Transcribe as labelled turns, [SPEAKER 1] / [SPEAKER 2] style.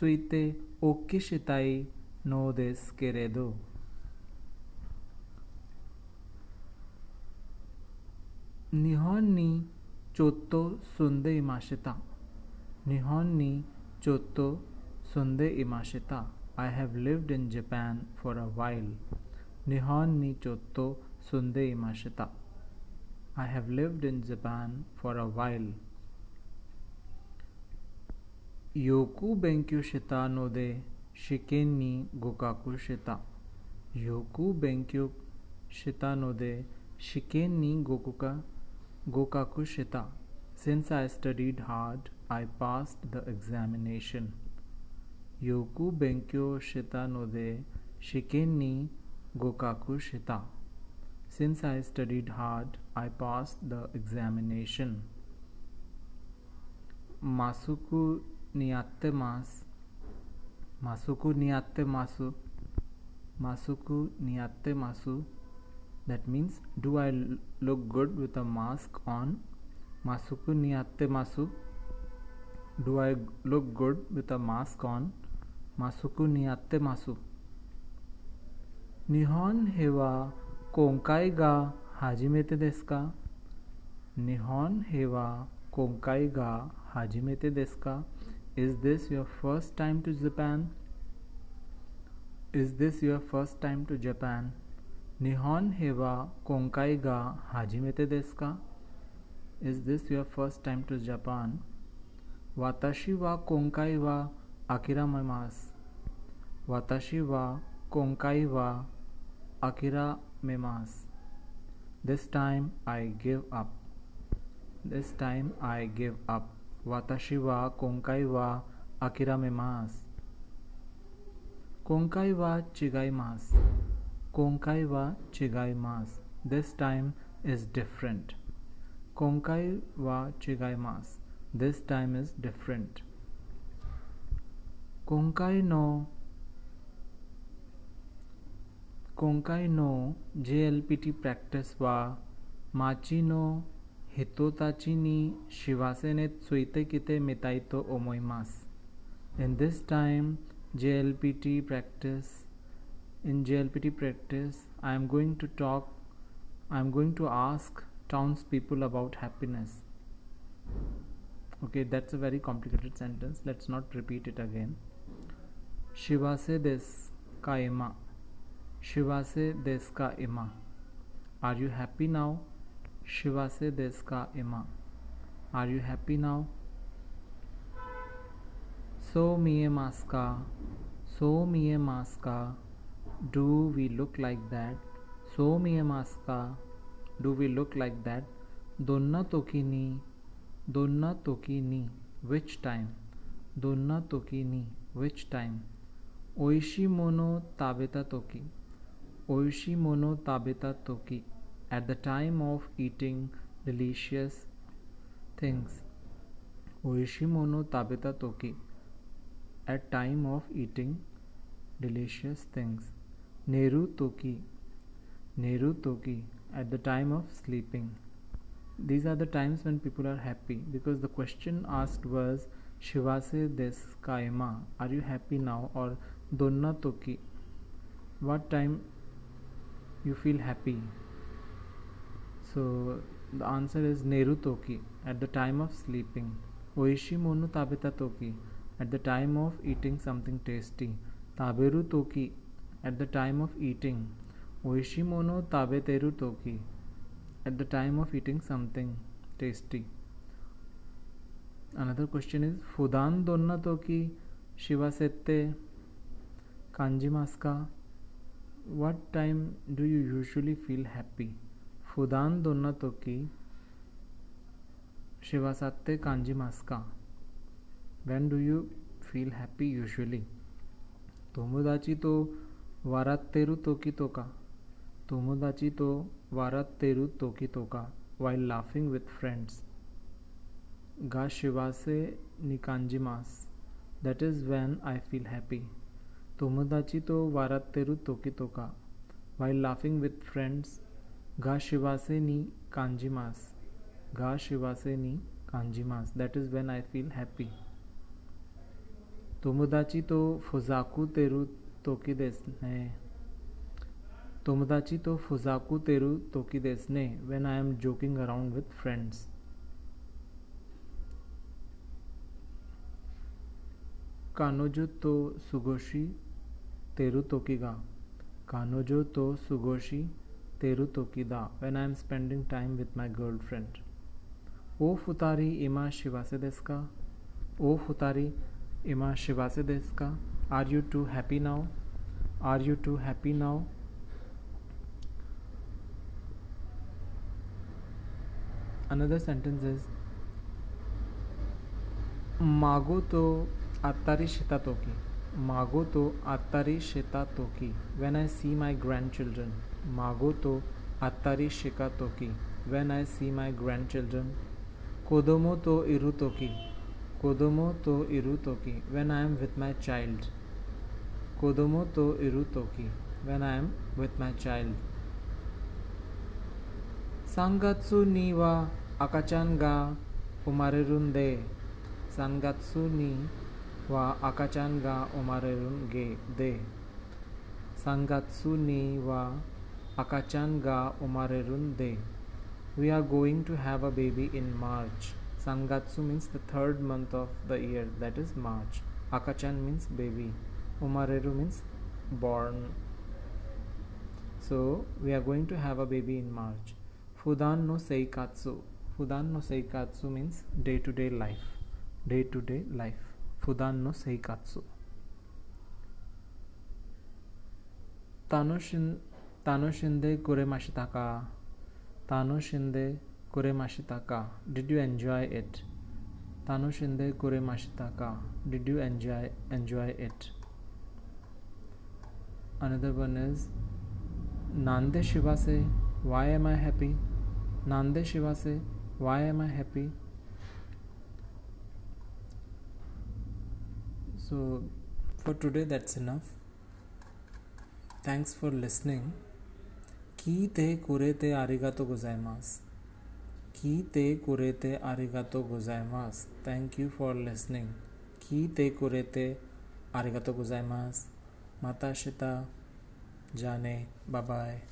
[SPEAKER 1] suite o kishitai no des keredo. Nihon ni chotto sunde imashita. Nihon ni chotto sunde imashita. I have lived in Japan for a while. Nihon ni chotto sunde imashita. I have lived in Japan for a while. योकु बेंक्यो शिता नो दे शिकेन्नी गोकाकु शिता। योकु बेंक्यो शिता नो दे शिकेन्नी गोकुका, गोकाकु शिता। Since I studied hard I pass the examination योकु बेंक्यो शिता नो दे शिकेन्नी गोकाकु शिता। Since I studied hard I pass the examination मासुकु नियत मास। मासुकु नियत्ते मासु। मासुकु नियत्ते मासु। That means do I look good with a mask on मासुकु नियत्ते मासु। Do I look good with a mask on मासुकु नियत्ते मासु। निहोन हेवा कोंकाई गा हाजी मेते देश का निहोन हेवा कोंकाई गा हाजी मेते देश का Is this your first time to Japan? Is this your first time to Japan? Nihon hewa konkai ga hajimete desu ka? Is this your first time to Japan? Watashi wa konkai wa akiramasu. Watashi wa konkai wa akiramasu. This time I give up. This time I give up. वाताशी वा कोंकाई वा Akira में मास कोंकाई वा चिगाई मास कोंकाई वा चिगाई मास दिस टाइम इज़ डिफरेंट कोंकाई वा चिगाई मास दिस टाइम इज़ डिफरेंट कोंकाई नो कोंकाई नो J L P T practice वा माची नो Hitotachi ni shibasenet mitaito omoimasu. In this time, JLPT practice, in JLPT practice, I am going to talk, I am going to ask townspeople about happiness. Okay, that's a very complicated sentence. Let's not repeat it again. Shivase des ka ima. Shivase des ka ima. Are you happy now? शिवा से देश का इमा are you happy now सो मिए मास्का सो मिए मास्का do we look like that सो मिए मास्का do we look like that दोन्ना तो की नी दोन्ना तो की नी विच टाइम दोन्ना तो की नी विच टाइम ओइशी मोनो ताबेता तो की ओइशी मोनो ताबेता तो की At the time of eating delicious things. Oishi mono tabeta toki. At time of eating delicious things. Neru toki. Neru toki at the time of sleeping. These are the times when people are happy because the question asked was Shivase des kaima. Are you happy now? Or Donna toki. What time you feel happy? So the answer is Neru toki at the time of sleeping. Oishi monu tabeta toki at the time of eating something tasty. Taberu toki at the time of eating. Oishimono tabeteru toki at the time of eating something tasty. Another question is Fudan donna toki shivasette kanjimaska. What time do you usually feel happy? फुदान दोन तो की शिवा सत्ते कांजी मास्का। When do you feel happy usually तोमुदाची तो वारा तेरु तो की तो का तोमुदाची तो वारा तेरु तो की तो का वाई लाफिंग विथ फ्रेंड्स गा शिवा से निकांजी मास। That is when I feel happy तोमुदाची तो वारा तेरु तो की तो का वाई लाफिंग विथ फ्रेंड्स घा शिवासे नी कांजीमास गा शिवासे नी कांजीमास that is when I feel happy तुमदाची तो फुजाकू तेरू तो की देसने। तुमदाची तो फुजाकू तेरू तो की देसने when I am joking around with friends कानोजो तो सुगोशी तेरू तो की गा। कानोजो तो सुगोशी तेरु तो तोकीदा when I am spending time with my girlfriend ओ फुतारी इमा शिवासेदेस का, ओ फुतारी इमा शिवासेदेस का are you two happy now are you two happy now another sentence is मागो तो आतारी शिता तो की। Shitatoki mago to attari shitatoki when i see my grandchildren mago to attari shikatoki when i see my grandchildren kodomo to irutoki kodomo to irutoki when i am with my child kodomo to irutoki when i am with my child sangatsu ni wa akachan ga umarerun de sangatsu ni wa akachan ga umarerun ge de sangatsu ni wa akachan ga umarerun de we are going to have a baby in march. Sangatsu means the third month of the year that is march. Akachan means baby. Umareru means born. So we are going to have a baby in march. Fudan no seikatsu. Fudan no seikatsu means day to day life. Day to day life fudan no seikatsu tanoshin tanoshinde kuremashitaka tanoshinde kuremashitaka did you enjoy it tanoshinde kuremashitaka did you enjoy enjoy it another one is nande shiva se why am i happy nande shiva se why am i happy So, for today, that's enough. Thanks for listening. की ते कुरे ते आरिगा तो गुजाइमास की ते कुरे ते आरिगा तो गुजाइमास थैंक यू फॉर लिसनिंग की ते कुरे ते आरिगा तो गुजाइमास माता शिता जाने. बाय